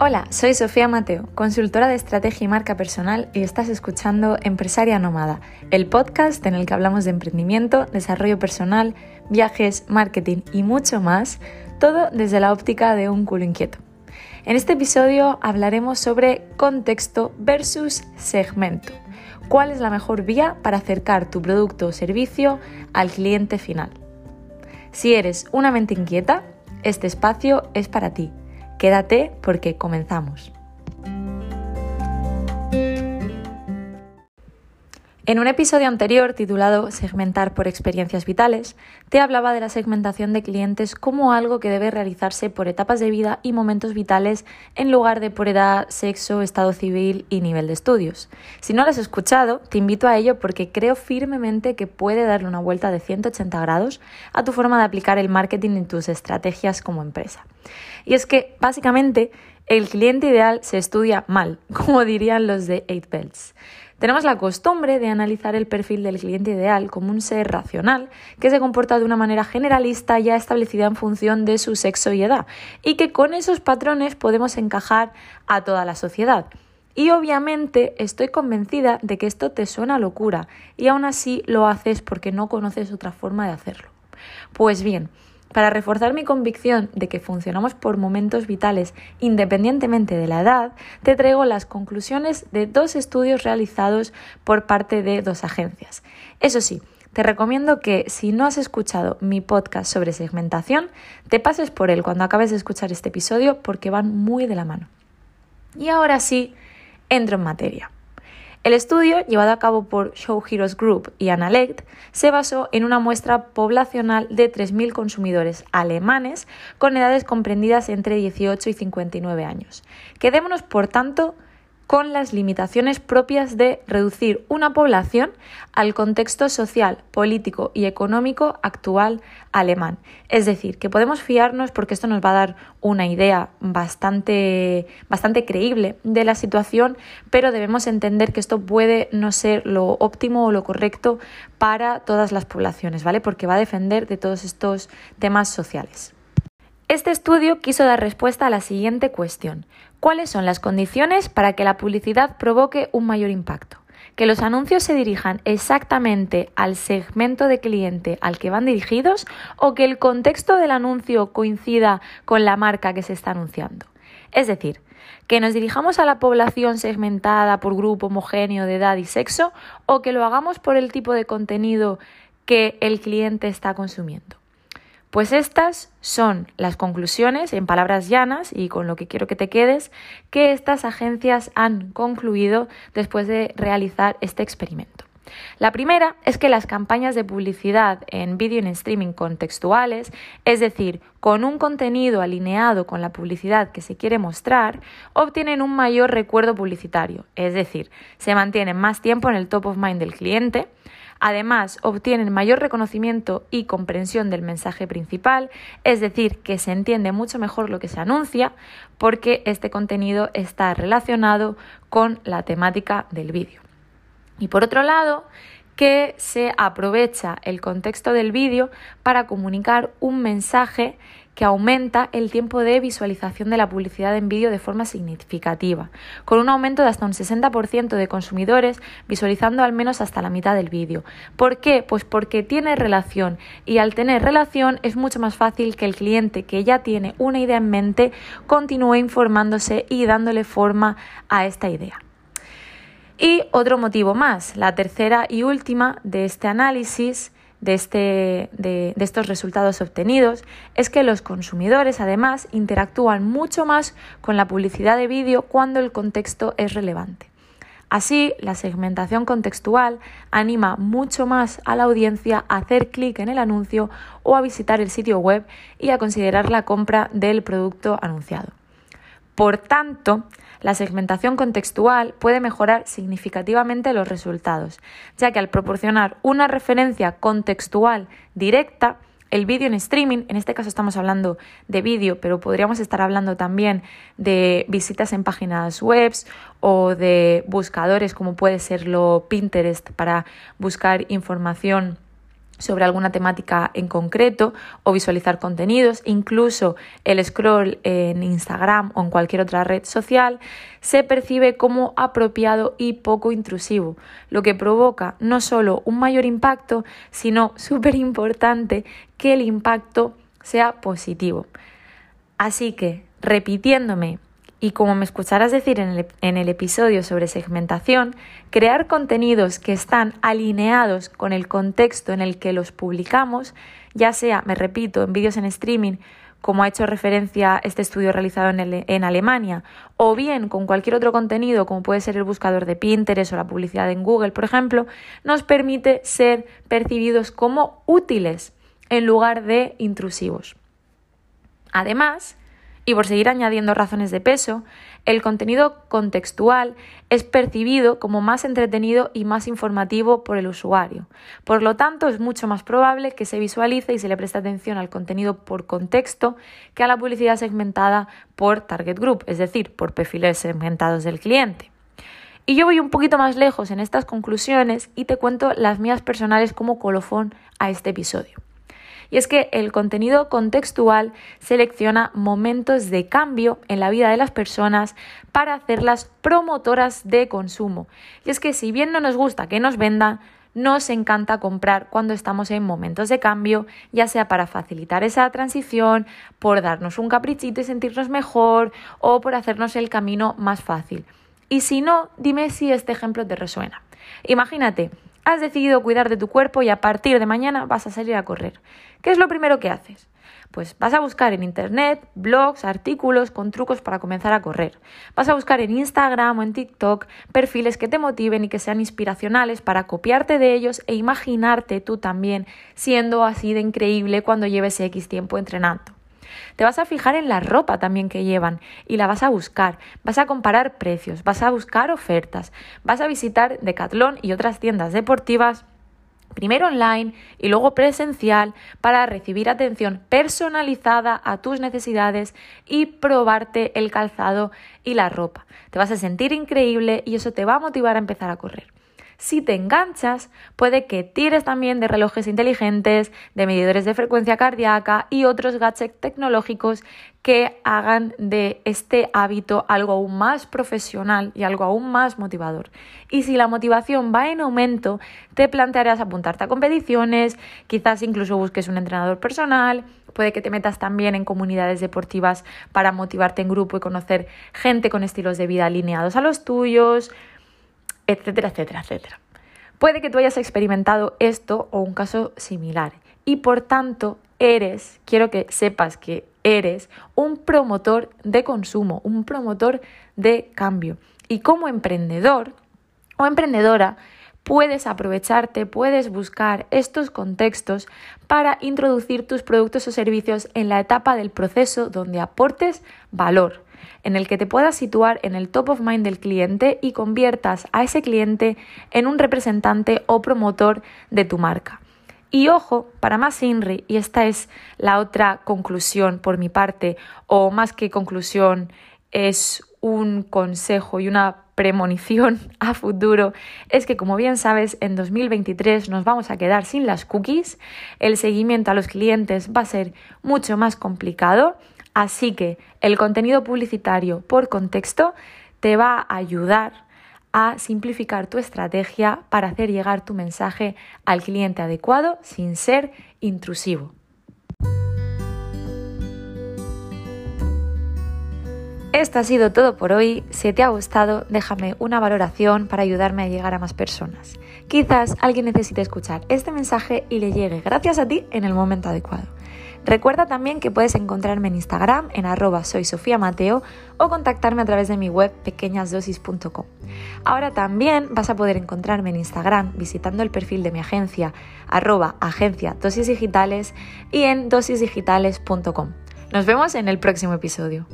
Hola, soy Sofía Mateo, consultora de estrategia y marca personal y estás escuchando Empresaria Nómada, el podcast en el que hablamos de emprendimiento, desarrollo personal, viajes, marketing y mucho más, todo desde la óptica de un culo inquieto. En este episodio hablaremos sobre contexto versus segmento. ¿Cuál es la mejor vía para acercar tu producto o servicio al cliente final? Si eres una mente inquieta, este espacio es para ti Quédate porque comenzamos. En un episodio anterior titulado Segmentar por experiencias vitales, te hablaba de la segmentación de clientes como algo que debe realizarse por etapas de vida y momentos vitales en lugar de por edad, sexo, estado civil y nivel de estudios. Si no lo has escuchado, te invito a ello porque creo firmemente que puede darle una vuelta de 180 grados a tu forma de aplicar el marketing en tus estrategias como empresa. Y es que, básicamente, el cliente ideal se estudia mal, como dirían los de 8 Belts. Tenemos la costumbre de analizar el perfil del cliente ideal como un ser racional que se comporta de una manera generalista ya establecida en función de su sexo y edad, y que con esos patrones podemos encajar a toda la sociedad. Y obviamente estoy convencida de que esto te suena locura y aún así lo haces porque no conoces otra forma de hacerlo. Pues bien, para reforzar mi convicción de que funcionamos por momentos vitales independientemente de la edad, te traigo las conclusiones de dos estudios realizados por parte de dos agencias. Eso sí, te recomiendo que si no has escuchado mi podcast sobre segmentación, te pases por él cuando acabes de escuchar este episodio porque van muy de la mano. Y ahora sí, entro en materia. El estudio, llevado a cabo por Show Heroes Group y Analect, se basó en una muestra poblacional de 3.000 consumidores alemanes con edades comprendidas entre 18 y 59 años. Quedémonos, por tanto, con las limitaciones propias de reducir una población al contexto social, político y económico actual alemán. Es decir, que podemos fiarnos porque esto nos va a dar una idea bastante, bastante creíble de la situación, pero debemos entender que esto puede no ser lo óptimo o lo correcto para todas las poblaciones, ¿vale? Porque va a defender de todos estos temas sociales. Este estudio quiso dar respuesta a la siguiente cuestión. ¿Cuáles son las condiciones para que la publicidad provoque un mayor impacto? Que los anuncios se dirijan exactamente al segmento de cliente al que van dirigidos o que el contexto del anuncio coincida con la marca que se está anunciando. Es decir, que nos dirijamos a la población segmentada por grupo homogéneo de edad y sexo o que lo hagamos por el tipo de contenido que el cliente está consumiendo. Pues estas son las conclusiones, en palabras llanas y con lo que quiero que te quedes, que estas agencias han concluido después de realizar este experimento. La primera es que las campañas de publicidad en vídeo en streaming contextuales, es decir, con un contenido alineado con la publicidad que se quiere mostrar, obtienen un mayor recuerdo publicitario, es decir, se mantienen más tiempo en el top of mind del cliente, Además, obtienen mayor reconocimiento y comprensión del mensaje principal, es decir, que se entiende mucho mejor lo que se anuncia porque este contenido está relacionado con la temática del vídeo. Y por otro lado, que se aprovecha el contexto del vídeo para comunicar un mensaje que aumenta el tiempo de visualización de la publicidad en vídeo de forma significativa, con un aumento de hasta un 60% de consumidores visualizando al menos hasta la mitad del vídeo. ¿Por qué? Pues porque tiene relación y al tener relación es mucho más fácil que el cliente que ya tiene una idea en mente continúe informándose y dándole forma a esta idea. Y otro motivo más, la tercera y última de este análisis, de, este, de, estos resultados obtenidos, es que los consumidores además interactúan mucho más con la publicidad de vídeo cuando el contexto es relevante. Así, la segmentación contextual anima mucho más a la audiencia a hacer clic en el anuncio o a visitar el sitio web y a considerar la compra del producto anunciado. Por tanto, la segmentación contextual puede mejorar significativamente los resultados, ya que al proporcionar una referencia contextual directa, el vídeo en streaming, en este caso estamos hablando de vídeo, pero podríamos estar hablando también de visitas en páginas web o de buscadores como puede ser lo Pinterest para buscar información sobre alguna temática en concreto o visualizar contenidos, incluso el scroll en Instagram o en cualquier otra red social, se percibe como apropiado y poco intrusivo, lo que provoca no solo un mayor impacto, sino súper importante que el impacto sea positivo. Así que, repitiéndome y como me escucharás decir en el, episodio sobre segmentación, crear contenidos que están alineados con el contexto en el que los publicamos, ya sea, me repito, en vídeos en streaming, como ha hecho referencia este estudio realizado en, en, Alemania, o bien con cualquier otro contenido, como puede ser el buscador de Pinterest o la publicidad en Google, por ejemplo, nos permite ser percibidos como útiles en lugar de intrusivos. Además, y por seguir añadiendo razones de peso, el contenido contextual es percibido como más entretenido y más informativo por el usuario. Por lo tanto, es mucho más probable que se visualice y se le preste atención al contenido por contexto que a la publicidad segmentada por target group, es decir, por perfiles segmentados del cliente. Y yo voy un poquito más lejos en estas conclusiones y te cuento las mías personales como colofón a este episodio y es que el contenido contextual selecciona momentos de cambio en la vida de las personas para hacerlas promotoras de consumo. Y es que si bien no nos gusta que nos vendan, nos encanta comprar cuando estamos en momentos de cambio, ya sea para facilitar esa transición, por darnos un caprichito y sentirnos mejor o por hacernos el camino más fácil. Y si no, dime si este ejemplo te resuena. Imagínate Has decidido cuidar de tu cuerpo y a partir de mañana vas a salir a correr. ¿Qué es lo primero que haces? Pues vas a buscar en Internet blogs, artículos con trucos para comenzar a correr. Vas a buscar en Instagram o en TikTok perfiles que te motiven y que sean inspiracionales para copiarte de ellos e imaginarte tú también siendo así de increíble cuando lleves X tiempo entrenando. Te vas a fijar en la ropa también que llevan y la vas a buscar. Vas a comparar precios, vas a buscar ofertas, vas a visitar Decathlon y otras tiendas deportivas primero online y luego presencial para recibir atención personalizada a tus necesidades y probarte el calzado y la ropa. Te vas a sentir increíble y eso te va a motivar a empezar a correr. Si te enganchas, puede que tires también de relojes inteligentes, de medidores de frecuencia cardíaca y otros gadgets tecnológicos que hagan de este hábito algo aún más profesional y algo aún más motivador. Y si la motivación va en aumento, te plantearás apuntarte a competiciones, quizás incluso busques un entrenador personal, puede que te metas también en comunidades deportivas para motivarte en grupo y conocer gente con estilos de vida alineados a los tuyos, etcétera, etcétera, etcétera. Puede que tú hayas experimentado esto o un caso similar y por tanto eres, quiero que sepas que eres un promotor de consumo, un promotor de cambio. Y como emprendedor o emprendedora, puedes aprovecharte, puedes buscar estos contextos para introducir tus productos o servicios en la etapa del proceso donde aportes valor en el que te puedas situar en el top of mind del cliente y conviertas a ese cliente en un representante o promotor de tu marca. Y ojo, para más INRI, y esta es la otra conclusión por mi parte, o más que conclusión, es un consejo y una premonición a futuro es que, como bien sabes, en 2023 nos vamos a quedar sin las cookies, el seguimiento a los clientes va a ser mucho más complicado Así que el contenido publicitario por contexto te va a ayudar a simplificar tu estrategia para hacer llegar tu mensaje al cliente adecuado sin ser intrusivo. Esto ha sido todo por hoy. Si te ha gustado, déjame una valoración para ayudarme a llegar a más personas. Quizás alguien necesite escuchar este mensaje y le llegue gracias a ti en el momento adecuado. Recuerda también que puedes encontrarme en Instagram en arroba soy Sofía Mateo o contactarme a través de mi web pequeñasdosis.com. Ahora también vas a poder encontrarme en Instagram visitando el perfil de mi agencia arroba agencia dosis digitales y en dosisdigitales.com. Nos vemos en el próximo episodio.